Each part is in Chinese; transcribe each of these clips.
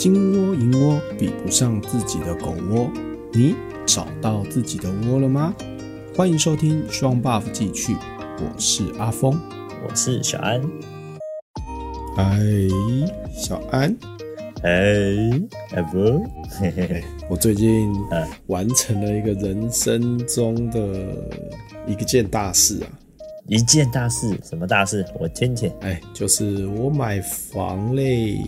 金窝银窝比不上自己的狗窝，你找到自己的窝了吗？欢迎收听双 buff 记趣，我是阿峰，我是小安。嗨，小安，哎，阿峰，嘿嘿嘿，我最近完成了一个人生中的一个件大事啊！一件大事？什么大事？我听听。哎，就是我买房嘞！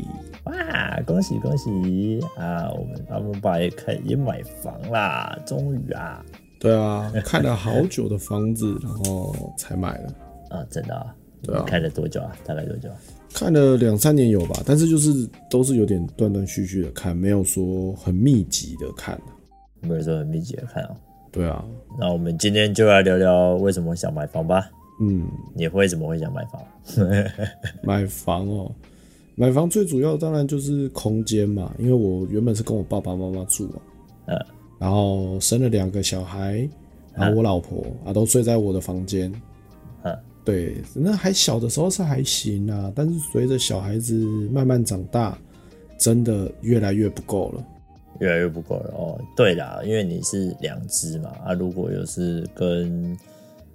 哇，恭喜恭喜啊！我们阿姆爸也开也买房啦，终于啊！对啊，看了好久的房子，然后才买了啊！真的啊？对啊。看了多久啊？大概多久？看了两三年有吧，但是就是都是有点断断续续的看，没有说很密集的看。没有说很密集的看啊？对啊。那我们今天就来聊聊为什么想买房吧。嗯，你会怎么会想买房？买房哦，买房最主要当然就是空间嘛，因为我原本是跟我爸爸妈妈住啊，嗯，然后生了两个小孩，然后我老婆啊都睡在我的房间，嗯，对，那还小的时候是还行啊，但是随着小孩子慢慢长大，真的越来越不够了，越来越不够了哦。对啦，因为你是两只嘛，啊，如果又是跟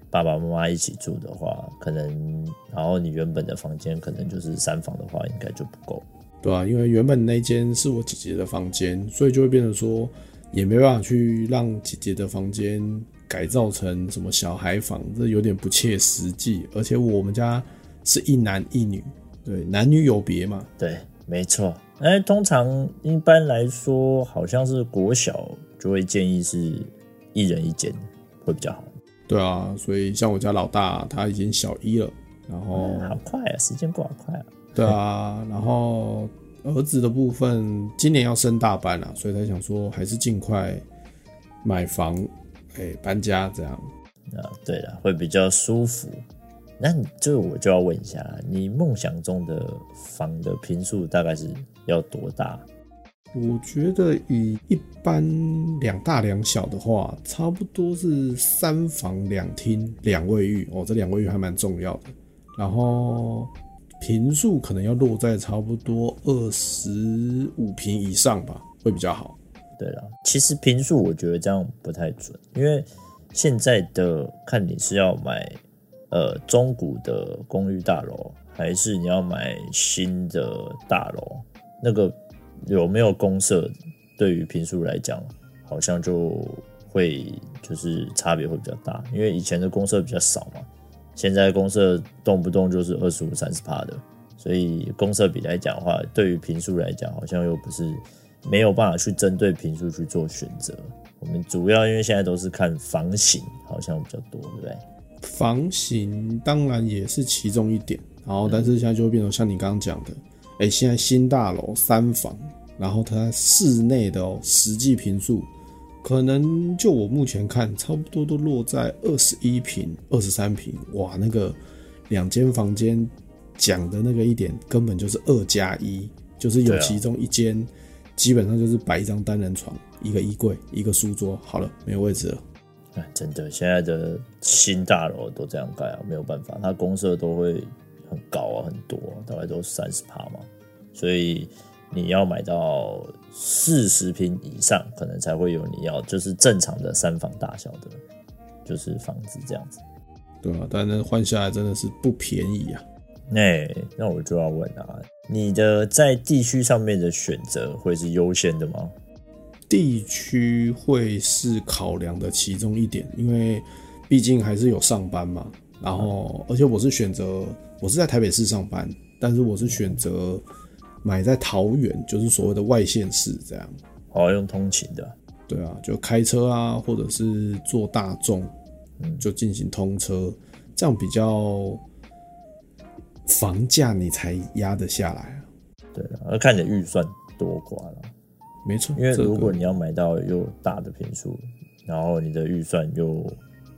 爸爸妈妈一起住的话，可能，然后你原本的房间可能就是三房的话，应该就不够。对啊，因为原本那间是我姐姐的房间，所以就会变成说，也没办法去让姐姐的房间改造成什么小孩房，这有点不切实际。而且我们家是一男一女，对，男女有别嘛。对，没错。哎，通常一般来说，好像是国小就会建议是一人一间会比较好。对啊，所以像我家老大他已经小一了，然后、嗯、好快啊，时间过好快啊。对啊，然后儿子的部分今年要升大班了，所以他想说还是尽快买房，哎、欸，搬家这样。啊，对了，会比较舒服。那你这我就要问一下，你梦想中的房的坪数大概是要多大？我觉得以一般两大两小的话，差不多是三房两厅两卫浴哦，这两卫浴还蛮重要的。然后平数可能要落在差不多二十五平以上吧，会比较好。对了，其实平数我觉得这样不太准，因为现在的看你是要买呃中古的公寓大楼，还是你要买新的大楼，那个。有没有公设，对于坪数来讲，好像就会就是差别会比较大，因为以前的公设比较少嘛，现在公设动不动就是二十五、三十趴的，所以公设比来讲的话，对于坪数来讲，好像又不是没有办法去针对坪数去做选择。我们主要因为现在都是看房型，好像比较多，对不对？房型当然也是其中一点，然后但是现在就会变成像你刚刚讲的。哎、欸，现在新大楼三房，然后它室内的哦，实际坪数可能就我目前看，差不多都落在二十一平、二十三平。哇，那个两间房间讲的那个一点，根本就是二加一，就是有其中一间基本上就是摆一张单人床、一个衣柜、一个书桌，好了，没有位置了。哎，真的，现在的新大楼都这样盖啊，没有办法，它公设都会。很高啊，很多啊，大概都三十趴嘛，所以你要买到四十平以上，可能才会有你要就是正常的三房大小的，就是房子这样子。对啊，但是换下来真的是不便宜啊。那、欸、那我就要问啊，你的在地区上面的选择会是优先的吗？地区会是考量的其中一点，因为毕竟还是有上班嘛。然后，而且我是选择，我是在台北市上班，但是我是选择买在桃园，就是所谓的外县市这样。哦用通勤的。对啊，就开车啊，或者是坐大众，就进行通车，这样比较房价你才压得下来啊。对啊，要看你的预算多寡了。没错，因为如果你要买到又大的坪数，然后你的预算又。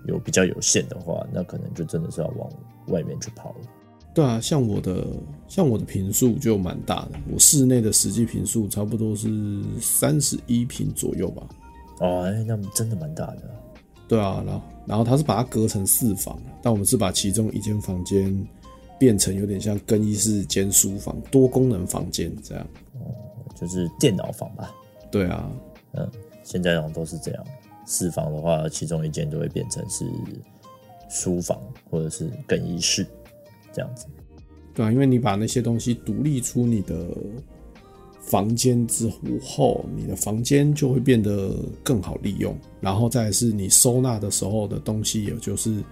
有比较有限的话，那可能就真的是要往外面去跑了。对啊，像我的像我的平数就蛮大的，我室内的实际平数差不多是三十一平左右吧。哦，哎，那真的蛮大的。对啊，然后然后他是把它隔成四房，但我们是把其中一间房间变成有点像更衣室兼书房多功能房间这样。哦，就是电脑房吧。对啊，嗯，现在好像都是这样。四房的话，其中一间就会变成是书房或者是更衣室这样子。对啊，因为你把那些东西独立出你的房间之后，你的房间就会变得更好利用。然后再是你收纳的时候的东西，也就是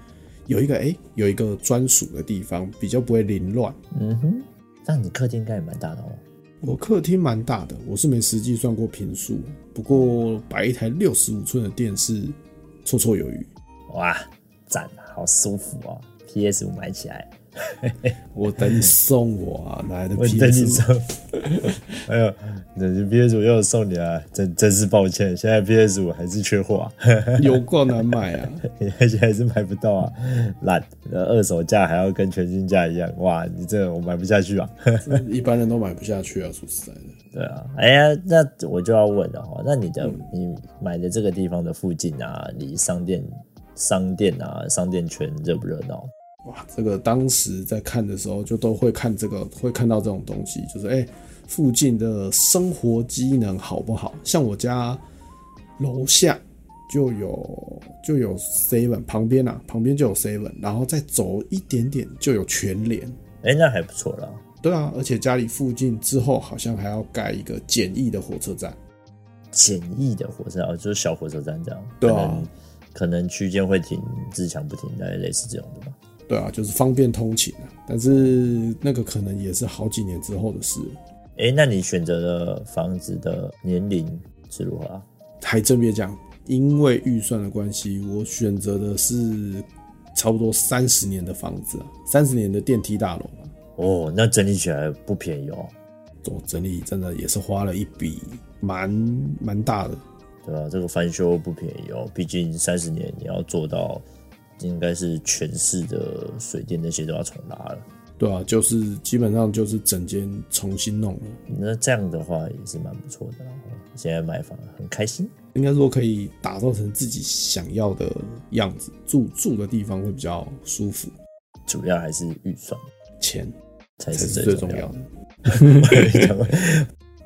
有一个哎，有一个专属的地方，比较不会凌乱。嗯哼，那你客厅应该也蛮大的哦。我客厅蛮大的，我是没实际算过平数，不过摆一台六十五寸的电视绰绰有余。哇，赞，好舒服哦！PS 五买起来。我等你送我啊，哪来的 PS5？我等你送。哎呦，那 PS 五又送你啊，真真是抱歉，现在 PS 五还是缺货啊，有够难买啊，而且还是买不到啊，烂，二手价还要跟全新价一样，哇，你这我买不下去啊，一般人都买不下去啊，说实在的。对啊，哎呀，那我就要问了哈，那你的、嗯、你买的这个地方的附近啊，离商店、商店啊、商店圈热不热闹？哇，这个当时在看的时候，就都会看这个，会看到这种东西，就是哎、欸，附近的生活机能好不好？像我家楼下就有就有 seven，旁边啊，旁边就有 seven，然后再走一点点就有全联，哎、欸，那还不错啦。对啊，而且家里附近之后好像还要盖一个简易的火车站，简易的火车站，就是小火车站这样。对啊，可能区间会停自强不停，大概类似这种的吧。对啊，就是方便通勤啊，但是那个可能也是好几年之后的事了。哎、欸，那你选择的房子的年龄是如何啊？还真别讲，因为预算的关系，我选择的是差不多三十年的房子啊，三十年的电梯大楼啊。哦，那整理起来不便宜哦。做整理真的也是花了一笔蛮蛮大的。对啊，这个翻修不便宜哦，毕竟三十年你要做到。应该是全市的水电那些都要重拉了。对啊，就是基本上就是整间重新弄了。那这样的话也是蛮不错的。现在买房很开心，应该说可以打造成自己想要的样子，住住的地方会比较舒服。主要还是预算，钱才是最重要的。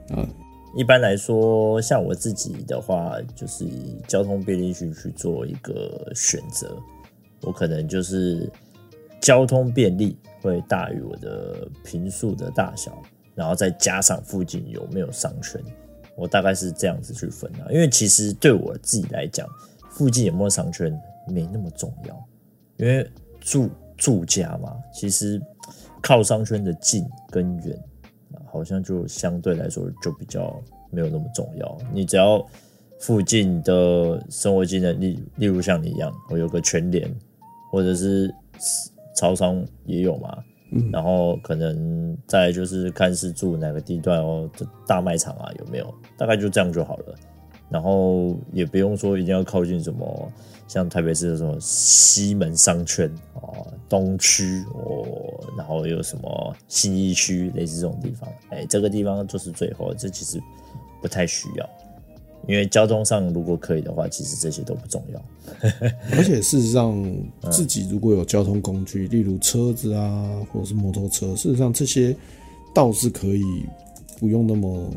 啊，一般来说，像我自己的话，就是以交通便利性去做一个选择。我可能就是交通便利会大于我的平数的大小，然后再加上附近有没有商圈，我大概是这样子去分啊。因为其实对我自己来讲，附近有没有商圈没那么重要，因为住住家嘛，其实靠商圈的近跟远，好像就相对来说就比较没有那么重要。你只要附近的生活机能，例例如像你一样，我有个全联。或者是超商也有嘛，嗯，然后可能再就是看是住哪个地段哦，大卖场啊有没有？大概就这样就好了。然后也不用说一定要靠近什么，像台北市的什么西门商圈哦，东区哦，然后有什么信义区类似这种地方，哎，这个地方就是最后，这其实不太需要。因为交通上如果可以的话，其实这些都不重要。而且事实上，自己如果有交通工具，例如车子啊，或者是摩托车，事实上这些倒是可以不用那么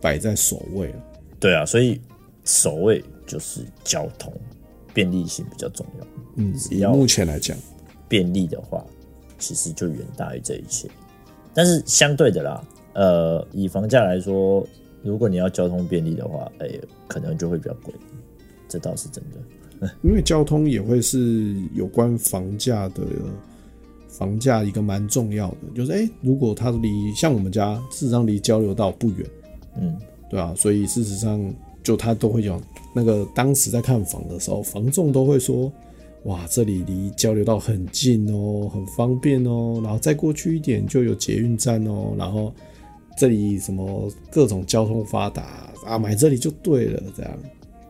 摆在首位了。对啊，所以首位就是交通便利性比较重要。嗯，以目前来讲，便利的话，其实就远大于这一切。但是相对的啦，呃，以房价来说。如果你要交通便利的话，哎、欸，可能就会比较贵，这倒是真的。因为交通也会是有关房价的，房价一个蛮重要的，就是哎、欸，如果它离像我们家，事实上离交流道不远，嗯，对啊，所以事实上就他都会有那个当时在看房的时候，房仲都会说，哇，这里离交流道很近哦，很方便哦，然后再过去一点就有捷运站哦，然后。这里什么各种交通发达啊，买这里就对了，这样。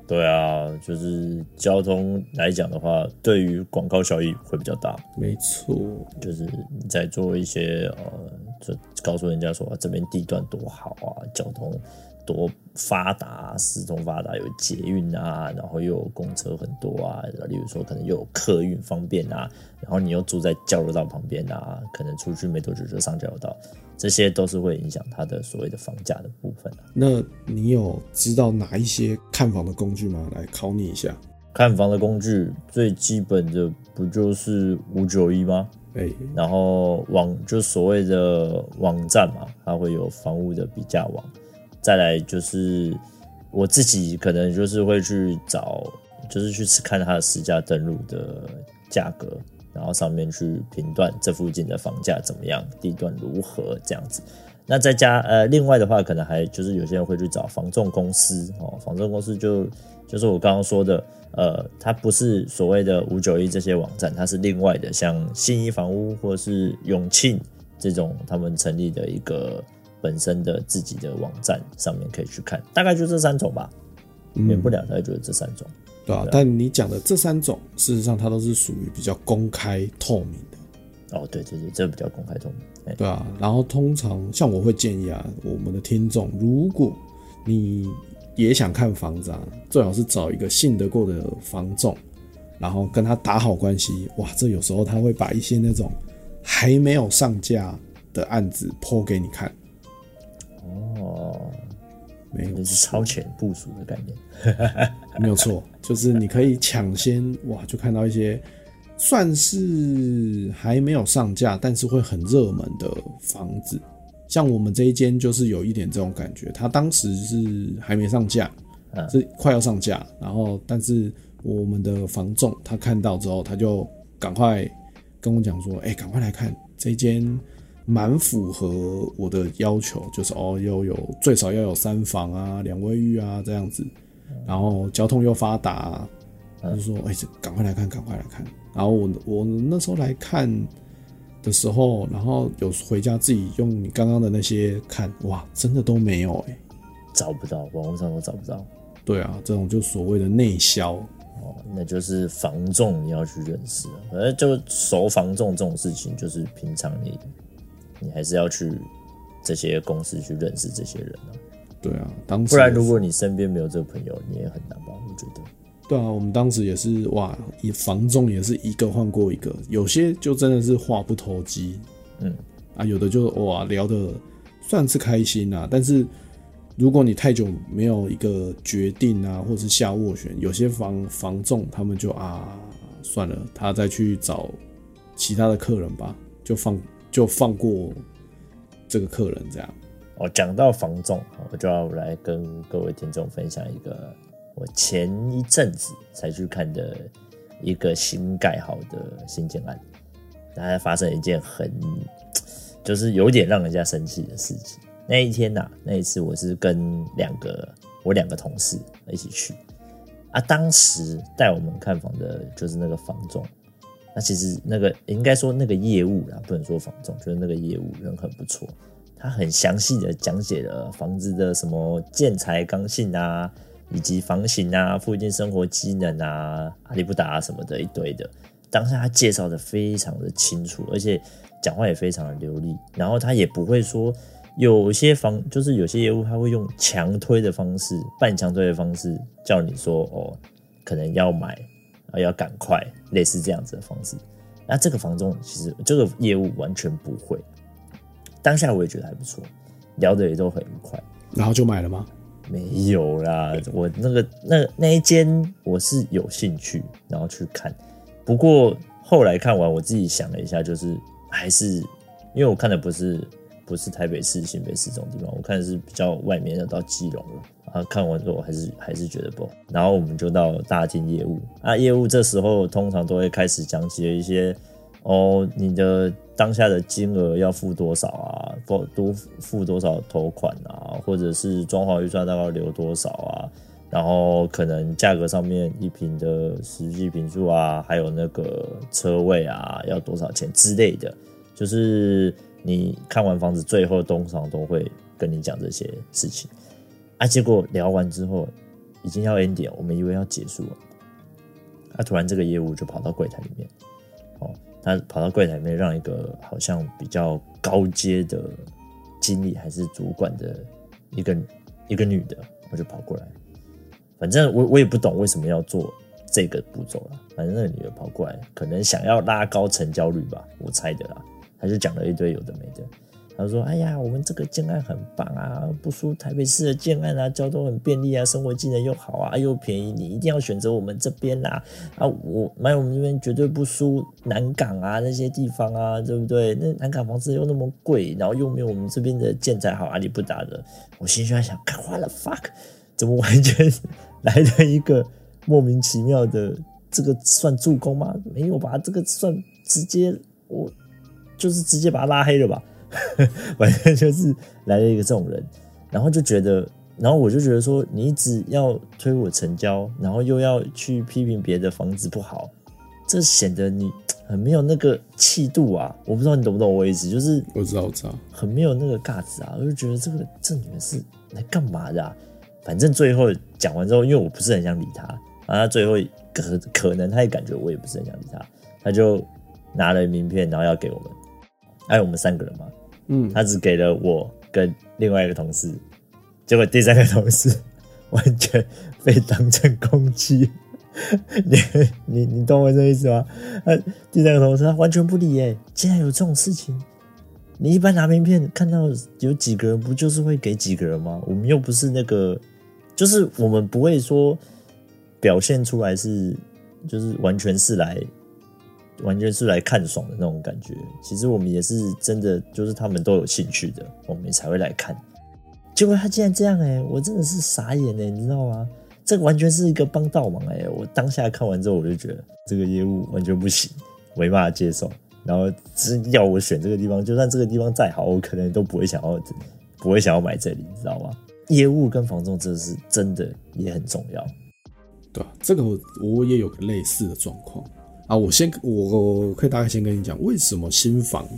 对啊，就是交通来讲的话，对于广告效益会比较大。没错，就是你在做一些呃就告诉人家说、啊、这边地段多好啊，交通多发达、啊，四通发达，有捷运啊，然后又有公车很多啊，例如说可能又有客运方便啊，然后你又住在交流道旁边啊，可能出去没多久就上交流道，这些都是会影响它的所谓的房价的部分、啊、那你有知道哪一些看房的工具吗？来考你一下。看房的工具最基本的不就是五九一吗？欸、然后网就所谓的网站嘛，它会有房屋的比价网。再来就是我自己可能就是会去找，就是去看它的实价登录的价格，然后上面去评断这附近的房价怎么样，地段如何这样子。那再加呃，另外的话，可能还就是有些人会去找房仲公司哦，房仲公司就就是我刚刚说的。呃，它不是所谓的五九一这些网站，它是另外的，像信义房屋或是永庆这种他们成立的一个本身的自己的网站上面可以去看，大概就这三种吧，免不了大概就是这三种，嗯、对啊，但你讲的这三种，事实上它都是属于比较公开透明的。哦，对对对，这个比较公开透明。对啊，然后通常像我会建议啊，我们的听众，如果你也想看房子啊，最好是找一个信得过的房仲，然后跟他打好关系。哇，这有时候他会把一些那种还没有上架的案子 po 给你看。哦，没有，是超前部署的概念。没有错，就是你可以抢先哇，就看到一些算是还没有上架，但是会很热门的房子。像我们这一间就是有一点这种感觉，它当时是还没上架，是快要上架，然后但是我们的房仲他看到之后，他就赶快跟我讲说，哎，赶快来看这间，蛮符合我的要求，就是哦要有最少要有三房啊，两卫浴啊这样子，然后交通又发达，他就说，哎，赶快来看，赶快来看，然后我我那时候来看。的时候，然后有回家自己用你刚刚的那些看，哇，真的都没有哎、欸，找不到，网络上都找不到。对啊，这种就所谓的内销哦，那就是房仲你要去认识啊。反正就熟房仲这种事情，就是平常你你还是要去这些公司去认识这些人啊。对啊，当时不然如果你身边没有这个朋友，你也很难吧？我觉得。对啊，我们当时也是哇，以房仲也是一个换过一个，有些就真的是话不投机，嗯啊，有的就哇聊的算是开心啊，但是如果你太久没有一个决定啊，或者是下斡旋，有些房房仲他们就啊算了，他再去找其他的客人吧，就放就放过这个客人这样。哦，讲到房仲，我就要来跟各位听众分享一个。我前一阵子才去看的一个新盖好的新建案，它发生一件很 就是有点让人家生气的事情。那一天呐、啊，那一次我是跟两个我两个同事一起去啊，当时带我们看房的就是那个房仲，那其实那个应该说那个业务啦，不能说房总，就是那个业务人很不错，他很详细的讲解了房子的什么建材刚性啊。以及房型啊，附近生活机能啊，阿里不达啊什么的一堆的，当下他介绍的非常的清楚，而且讲话也非常的流利。然后他也不会说有些房，就是有些业务他会用强推的方式，半强推的方式叫你说哦，可能要买，要赶快，类似这样子的方式。那这个房中其实这个业务完全不会。当下我也觉得还不错，聊得也都很愉快。然后就买了吗？没有啦，我那个那那一间我是有兴趣，然后去看。不过后来看完，我自己想了一下，就是还是因为我看的不是不是台北市、新北市这种地方，我看是比较外面的到基隆了。啊，看完之后还是还是觉得不。然后我们就到大厅业务啊，业务这时候通常都会开始讲起了一些哦，你的。当下的金额要付多少啊？付多付多少头款啊？或者是装潢预算大概留多少啊？然后可能价格上面一坪的实际坪数啊，还有那个车位啊，要多少钱之类的。就是你看完房子，最后通常都会跟你讲这些事情啊。结果聊完之后，已经要 end 点，我们以为要结束了，啊，突然这个业务就跑到柜台里面，哦。他跑到柜台里面，让一个好像比较高阶的经理还是主管的一个一个女的，我就跑过来。反正我我也不懂为什么要做这个步骤了。反正那个女的跑过来，可能想要拉高成交率吧，我猜的啦。他就讲了一堆有的没的。他说：“哎呀，我们这个建案很棒啊，不输台北市的建案啊，交通很便利啊，生活机能又好啊，又便宜，你一定要选择我们这边啦！啊，我买我们这边绝对不输南港啊那些地方啊，对不对？那南港房子又那么贵，然后又没有我们这边的建材好，阿里不打的。我心里在想，What the fuck？怎么完全 来了一个莫名其妙的？这个算助攻吗？没有吧？这个算直接我就是直接把他拉黑了吧？” 反正就是来了一个这种人，然后就觉得，然后我就觉得说，你一直要推我成交，然后又要去批评别的房子不好，这显得你很没有那个气度啊！我不知道你懂不懂我意思，就是我知道，我知道，很没有那个架子啊！我就觉得这个这女人是来干嘛的啊？反正最后讲完之后，因为我不是很想理他，然后他最后可可能他也感觉我也不是很想理他，他就拿了名片，然后要给我们，还有我们三个人嘛。嗯，他只给了我跟另外一个同事，结果第三个同事 完全被当成公鸡。你你你懂我这意思吗？他第三个同事他完全不理哎，竟然有这种事情！你一般拿名片看到有几个人，不就是会给几个人吗？我们又不是那个，就是我们不会说表现出来是，就是完全是来。完全是来看爽的那种感觉。其实我们也是真的，就是他们都有兴趣的，我们才会来看。结果他竟然这样哎、我真的是傻眼哎、你知道吗？这完全是一个帮倒忙哎、我当下看完之后，我就觉得这个业务完全不行，没办法接受。然后只要我选这个地方，就算这个地方再好，我可能都不会想要，不会想要买这里，你知道吗？业务跟房仲这是真的也很重要。对啊，这个我我也有个类似的状况。啊，我先我我可以大概先跟你讲，为什么新房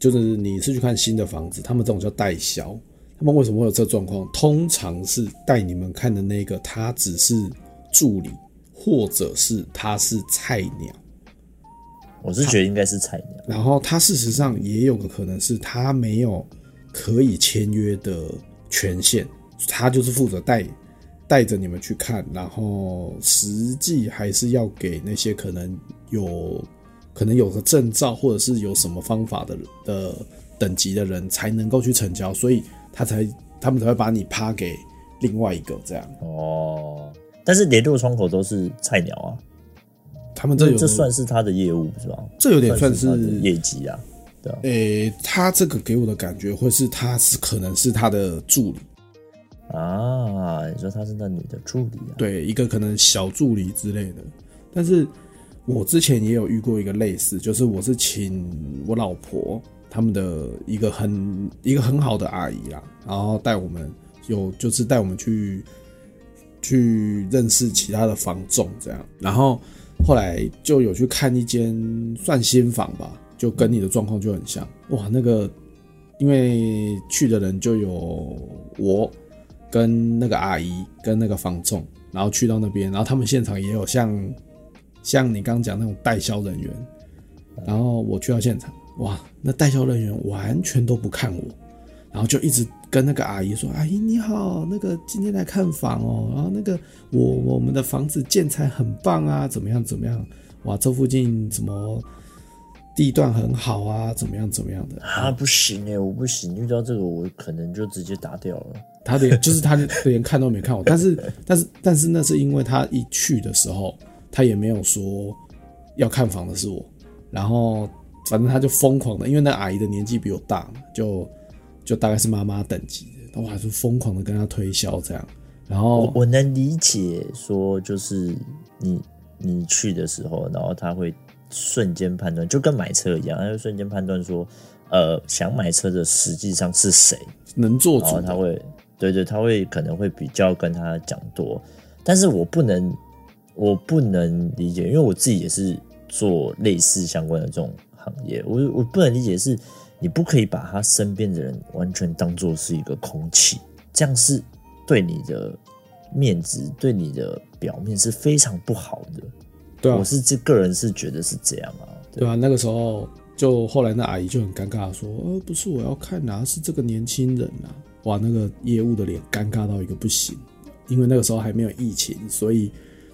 就是你是去看新的房子，他们这种叫代销，他们为什么会有这状况？通常是带你们看的那个，他只是助理，或者是他是菜鸟。我是觉得应该是菜鸟。然后他事实上也有个可能是他没有可以签约的权限，他就是负责带。带着你们去看，然后实际还是要给那些可能有可能有个证照，或者是有什么方法的的等级的人才能够去成交，所以他才他们才会把你趴给另外一个这样。哦，但是联络窗口都是菜鸟啊，他们这有这算是他的业务是吧？这有点算是，算是业绩啊，对啊。诶，他这个给我的感觉会是他是可能是他的助理。啊，你说她是那女的助理啊？对，一个可能小助理之类的。但是我之前也有遇过一个类似，就是我是请我老婆他们的一个很一个很好的阿姨啦，然后带我们有就是带我们去去认识其他的房仲这样，然后后来就有去看一间算新房吧，就跟你的状况就很像。哇，那个因为去的人就有我。跟那个阿姨，跟那个房仲，然后去到那边，然后他们现场也有像，像你刚刚讲那种代销人员，然后我去到现场，哇，那代销人员完全都不看我，然后就一直跟那个阿姨说：“阿姨你好，那个今天来看房哦，然后那个我我们的房子建材很棒啊，怎么样怎么样？哇，这附近怎么地段很好啊，怎么样怎么样的？啊，不行哎，我不行，遇到这个我可能就直接打掉了。”他连就是他连看都没看我，但是但是但是那是因为他一去的时候，他也没有说要看房的是我，然后反正他就疯狂的，因为那阿姨的年纪比我大嘛，就就大概是妈妈等级的，我还是疯狂的跟他推销这样，然后我，我能理解说就是你你去的时候，然后他会瞬间判断，就跟买车一样，他会瞬间判断说，呃，想买车的实际上是谁能做主，然后他会。对对，他会可能会比较跟他讲多，但是我不能，我不能理解，因为我自己也是做类似相关的这种行业，我我不能理解是，你不可以把他身边的人完全当做是一个空气，这样是对你的面子、对你的表面是非常不好的。对啊，我是这个人是觉得是这样啊。对啊？那个时候就后来那阿姨就很尴尬的说：“呃，不是我要看啊，是这个年轻人啊。”哇，那个业务的脸尴尬到一个不行，因为那个时候还没有疫情，所以。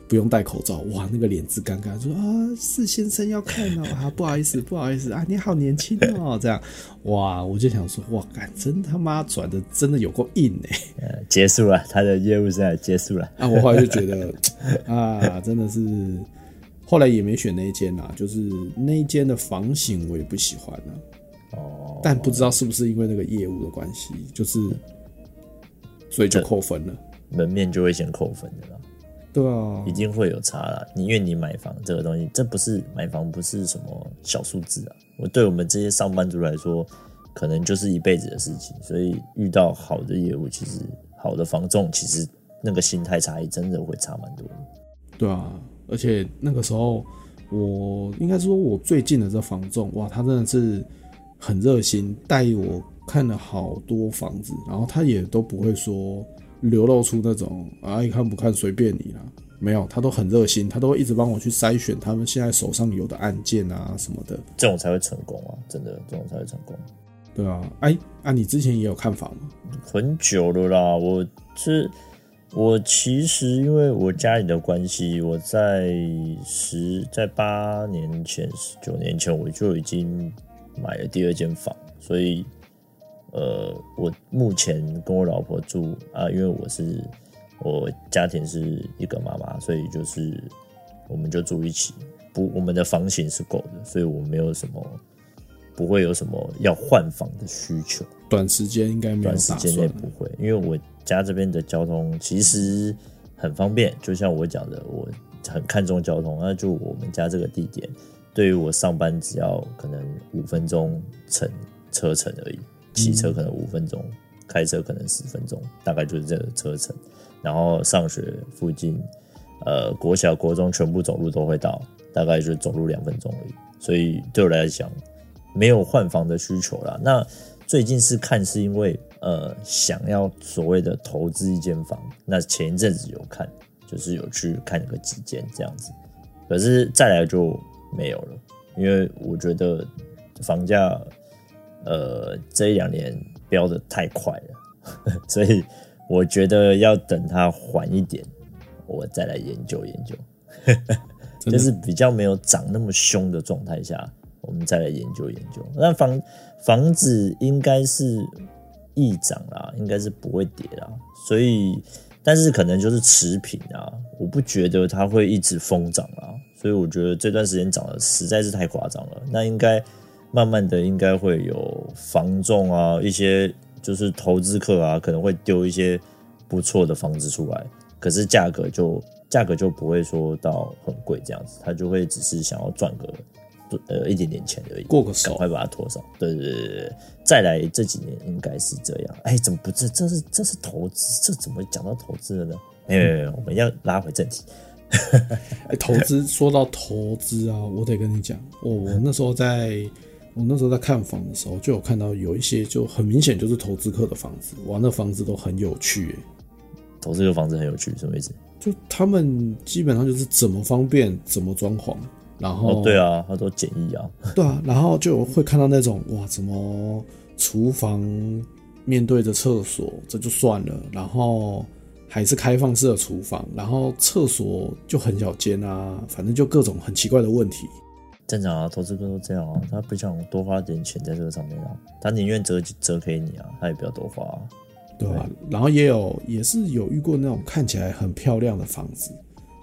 不用戴口罩，哇，那个脸之尴尬，说啊，是先生要看哦，啊，不好意思，不好意思啊，你好年轻哦，这样，哇，我就想说，哇，干，真他妈转的真的有够硬哎，呃，结束了，他的业务现在结束了，啊，我后来就觉得，啊，真的是，后来也没选那一间啦，就是那一间的房型我也不喜欢了，哦，但不知道是不是因为那个业务的关系，就是，所以就扣分了，门面就会先扣分的啦。对啊，一定会有差啦。你因为你买房这个东西，这不是买房，不是什么小数字啊。我对我们这些上班族来说，可能就是一辈子的事情。所以遇到好的业务，其实好的房仲，其实那个心态差异真的会差蛮多的。对啊，而且那个时候，我应该说，我最近的这房仲，哇，他真的是很热心，带我看了好多房子，然后他也都不会说。流露出那种啊，爱看不看随便你啦，没有，他都很热心，他都会一直帮我去筛选他们现在手上有的案件啊什么的，这种才会成功啊，真的，这种才会成功。对啊，哎，啊，你之前也有看房吗？很久了啦，我是我其实因为我家里的关系，我在十在八年前、十九年前我就已经买了第二间房，所以。呃，我目前跟我老婆住啊，因为我是我家庭是一个妈妈，所以就是我们就住一起。不，我们的房型是够的，所以我没有什么不会有什么要换房的需求。短时间应该没有，短时间内不会，因为我家这边的交通其实很方便。就像我讲的，我很看重交通，那就我们家这个地点，对于我上班只要可能五分钟乘车程而已。骑车可能五分钟，开车可能十分钟，大概就是这个车程。然后上学附近，呃，国小、国中全部走路都会到，大概就走路两分钟而已。所以对我来讲，没有换房的需求啦。那最近是看是因为呃想要所谓的投资一间房，那前一阵子有看，就是有去看个几间这样子。可是再来就没有了，因为我觉得房价。呃，这一两年飙的太快了，所以我觉得要等它缓一点，我再来研究研究，就是比较没有涨那么凶的状态下，我们再来研究研究。那房房子应该是易涨啦，应该是不会跌啦，所以但是可能就是持平啊，我不觉得它会一直疯涨啊，所以我觉得这段时间涨得实在是太夸张了，那应该。慢慢的，应该会有房仲啊，一些就是投资客啊，可能会丢一些不错的房子出来，可是价格就价格就不会说到很贵这样子，他就会只是想要赚个呃一点点钱而已，过个手，赶快把它拖上。对对对对，再来这几年应该是这样。哎，怎么不这这是这是投资？这怎么讲到投资了呢？没有没有，我们要拉回正题。哎，投资说到投资啊，我得跟你讲，我我那时候在。我那时候在看房的时候，就有看到有一些就很明显就是投资客的房子，哇，那房子都很有趣诶。投资客房子很有趣，什么意思？就他们基本上就是怎么方便怎么装潢，然后、哦、对啊，他都简易啊，对啊，然后就会看到那种哇，怎么厨房面对着厕所，这就算了，然后还是开放式的厨房，然后厕所就很小间啊，反正就各种很奇怪的问题。正常啊，投资客都这样啊，他不想多花点钱在这个上面啊，他宁愿折折给你啊，他也不要多花啊，对吧？然后也有也是有遇过那种看起来很漂亮的房子，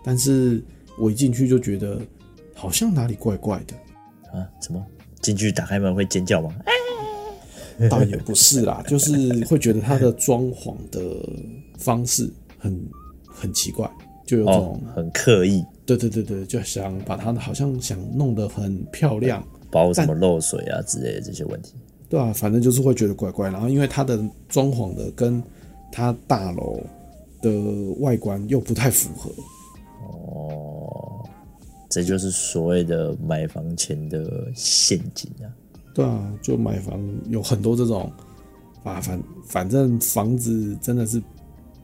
但是我一进去就觉得好像哪里怪怪的啊？什么？进去打开门会尖叫吗？倒也不是啦，就是会觉得它的装潢的方式很很奇怪，就有种、哦、很刻意。对对对对，就想把它好像想弄得很漂亮，包什么漏水啊之类的这些问题。对啊，反正就是会觉得怪怪。然后因为它的装潢的跟它大楼的外观又不太符合。哦，这就是所谓的买房前的陷阱啊。对啊，就买房有很多这种啊，反反正房子真的是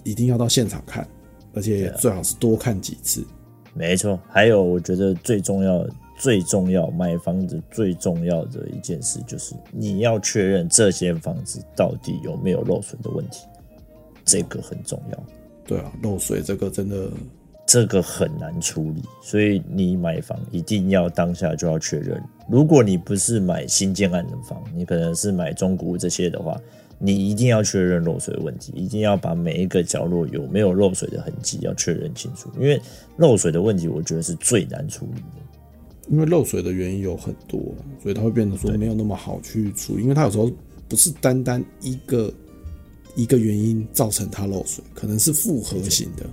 一定要到现场看，而且最好是多看几次。没错，还有我觉得最重要、最重要，买房子最重要的一件事就是你要确认这间房子到底有没有漏水的问题，这个很重要。对啊，漏水这个真的，这个很难处理，所以你买房一定要当下就要确认。如果你不是买新建案的房，你可能是买中古这些的话。你一定要确认漏水问题，一定要把每一个角落有没有漏水的痕迹要确认清楚，因为漏水的问题，我觉得是最难处理的。因为漏水的原因有很多，所以它会变得说没有那么好去处理，因为它有时候不是单单一个一个原因造成它漏水，可能是复合型的，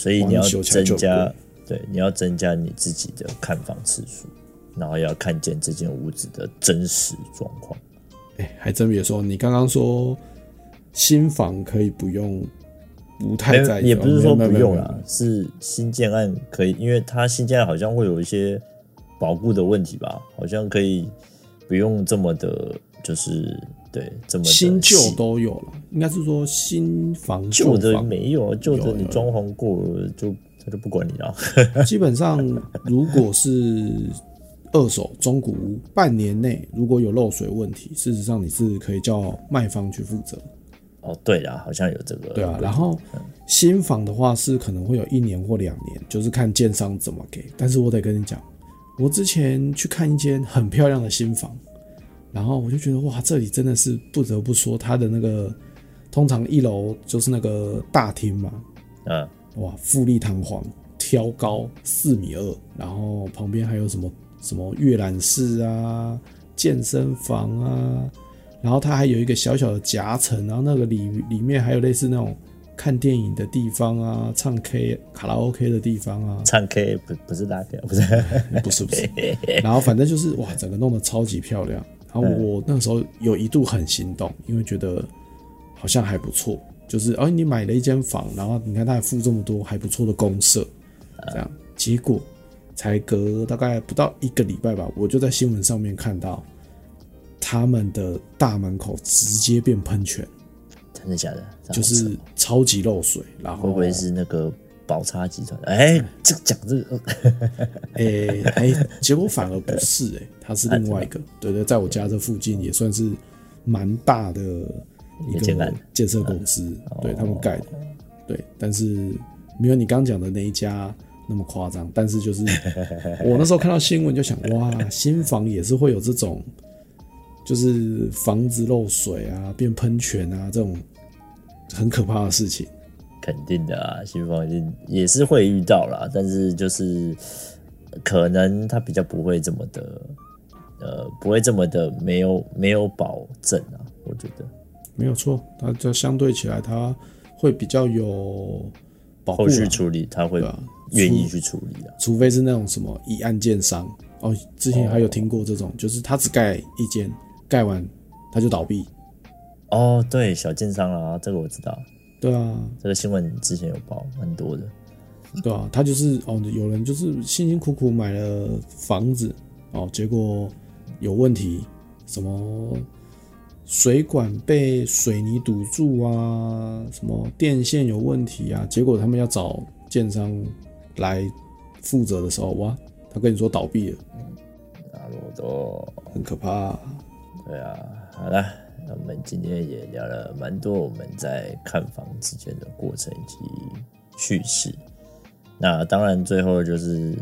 所以你要增加，对，你要增加你自己的看房次数，然后要看见这间屋子的真实状况。哎，还真别说，你刚刚说新房可以不用，不太在意，也不是说不用啦，是新建案可以，因为它新建案好像会有一些保固的问题吧，好像可以不用这么的，就是对怎么新旧都有了，应该是说新房旧的没有，旧的你装潢过了就他就不管你了。基本上如果是。二手中古屋半年内如果有漏水问题，事实上你是可以叫卖方去负责。哦，对啊，好像有这个。对啊，然后新房的话是可能会有一年或两年，就是看建商怎么给。但是我得跟你讲，我之前去看一间很漂亮的新房，然后我就觉得哇，这里真的是不得不说它的那个，通常一楼就是那个大厅嘛，嗯，哇，富丽堂皇，挑高四米二，然后旁边还有什么？什么阅览室啊，健身房啊，然后它还有一个小小的夹层，然后那个里里面还有类似那种看电影的地方啊，唱 K 卡拉 OK 的地方啊，唱 K 不不是拉 K 不是不是不是，然后反正就是哇，整个弄得超级漂亮。然后我那时候有一度很心动，因为觉得好像还不错，就是哦，你买了一间房，然后你看他还附这么多还不错的公设，这样结果。才隔大概不到一个礼拜吧，我就在新闻上面看到他们的大门口直接变喷泉，真的假的？就是超级漏水，然后会不会是那个宝差集团？哎、欸，这讲这个，哎哎、结果反而不是哎、欸，它是另外一个，对，对对，在我家这附近也算是蛮大的一个建设公司，对他们盖的，对，但是没有你刚讲的那一家。那么夸张，但是就是 我那时候看到新闻就想，哇，新房也是会有这种，就是房子漏水啊、变喷泉啊这种很可怕的事情。肯定的啊，新房一定也是会遇到啦，但是就是可能他比较不会这么的，呃，不会这么的没有没有保证啊，我觉得没有错，它就相对起来它会比较有保护，后续处理他会。愿意去处理的，除非是那种什么一案建商哦。之前还有听过这种，就是他只盖一间，盖完他就倒闭。哦，对，小建商啊，这个我知道。对啊，这个新闻之前有报，蛮多的。对啊，他就是哦，有人就是辛辛苦苦买了房子哦，结果有问题，什么水管被水泥堵住啊，什么电线有问题啊，结果他们要找建商。来负责的时候，哇，他跟你说倒闭了，那罗多很可怕啊。对啊，好了，那我们今天也聊了蛮多我们在看房之间的过程以及趣事。那当然，最后就是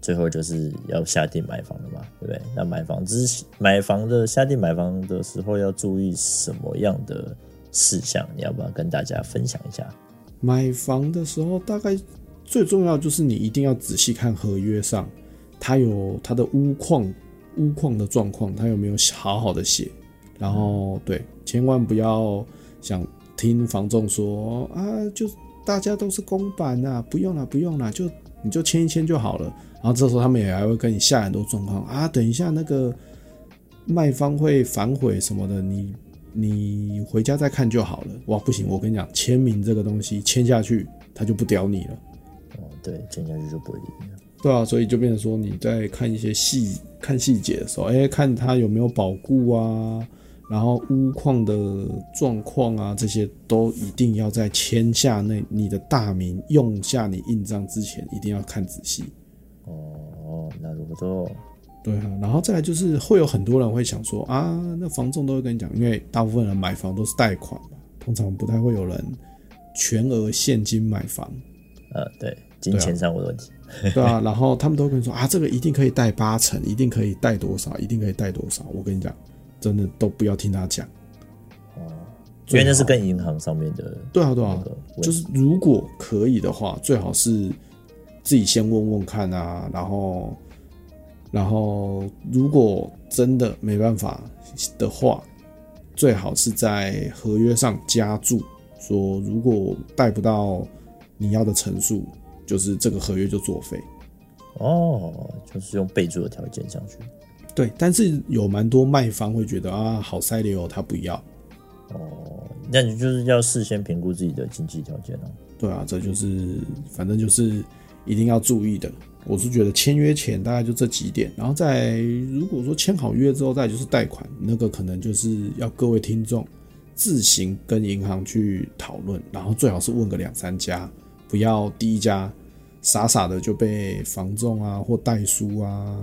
最后就是要下定买房了嘛，对不对？那买房之，买房的下定买房的时候要注意什么样的事项？你要不要跟大家分享一下？买房的时候大概。最重要就是你一定要仔细看合约上，它有它的屋况，屋况的状况，它有没有好好的写。然后对，千万不要想听房仲说啊，就大家都是公版啊，不用了，不用了，就你就签一签就好了。然后这时候他们也还会跟你下很多状况啊，等一下那个卖方会反悔什么的，你你回家再看就好了。哇，不行，我跟你讲，签名这个东西签下去，他就不屌你了。哦对，签下去就不会理你了。对啊，所以就变成说你在看一些细看细节的时候，哎、欸，看他有没有保固啊，然后屋况的状况啊，这些都一定要在签下那你的大名、用下你印章之前，一定要看仔细。哦，哦，那如果说，对啊，然后再来就是会有很多人会想说啊，那房仲都会跟你讲，因为大部分人买房都是贷款嘛，通常不太会有人全额现金买房。呃，对，金钱上的问题。对啊，对啊，然后他们都会跟你说啊，这个一定可以贷八成，一定可以贷多少，一定可以贷多少。我跟你讲，真的都不要听他讲。哦，因为那是跟银行上面的。对啊，对啊，就是如果可以的话，最好是自己先问问看啊，然后。然后，如果真的没办法的话，最好是在合约上加注，说如果贷不到你要的成数，就是这个合约就作废。哦，就是用备注的条件上去。对，但是有蛮多卖方会觉得啊，好塞流，他不要。哦，那你就是要事先评估自己的经济条件哦。对啊，这就是反正就是一定要注意的。我是觉得签约前大概就这几点，然后再如果说签好约之后再就是贷款，那个可能就是要各位听众自行跟银行去讨论，然后最好是问个两三家，不要第一家傻傻的就被房仲啊或代书啊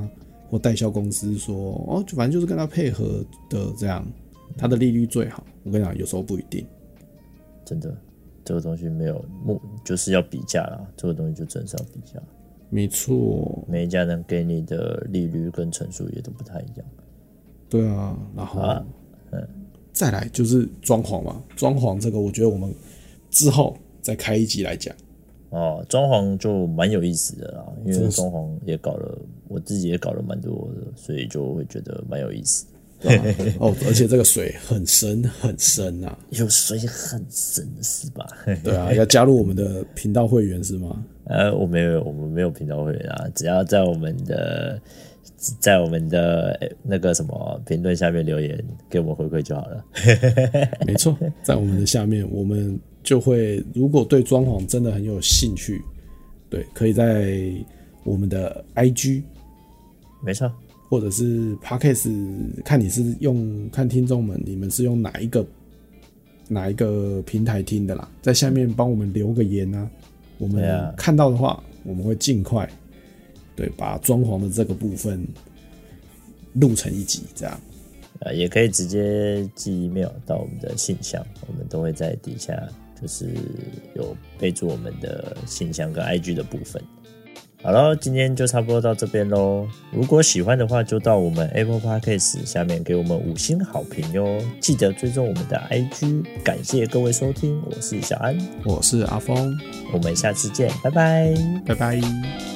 或代销公司说哦，就反正就是跟他配合的这样，他的利率最好。我跟你讲，有时候不一定，真的这个东西没有目就是要比价啦，这个东西就真是要比价。没错，每一家能给你的利率跟成数也都不太一样。对啊，然后，嗯，再来就是装潢嘛，装潢这个我觉得我们之后再开一集来讲。哦，装潢就蛮有意思的啦，因为装潢也搞了，我自己也搞了蛮多的，所以就会觉得蛮有意思。哦，而且这个水很深很深啊，有水很深是吧？对啊，要加入我们的频道会员是吗？呃，我没有，我们没有频道会员啊，只要在我们的在我们的那个什么评论下面留言给我们回馈就好了。没错，在我们的下面，我们就会如果对装潢真的很有兴趣，对，可以在我们的 IG，没错。或者是 Podcast，看你是用看听众们，你们是用哪一个哪一个平台听的啦，在下面帮我们留个言啊，我们看到的话，我们会尽快对把装潢的这个部分录成一集，这样，啊，也可以直接寄 email 到我们的信箱，我们都会在底下就是有备注我们的信箱跟 IG 的部分。好了，今天就差不多到这边喽。如果喜欢的话，就到我们 Apple Podcast 下面给我们五星好评哟。记得追踪我们的 IG。感谢各位收听，我是小安，我是阿峰，我们下次见，拜拜，拜拜。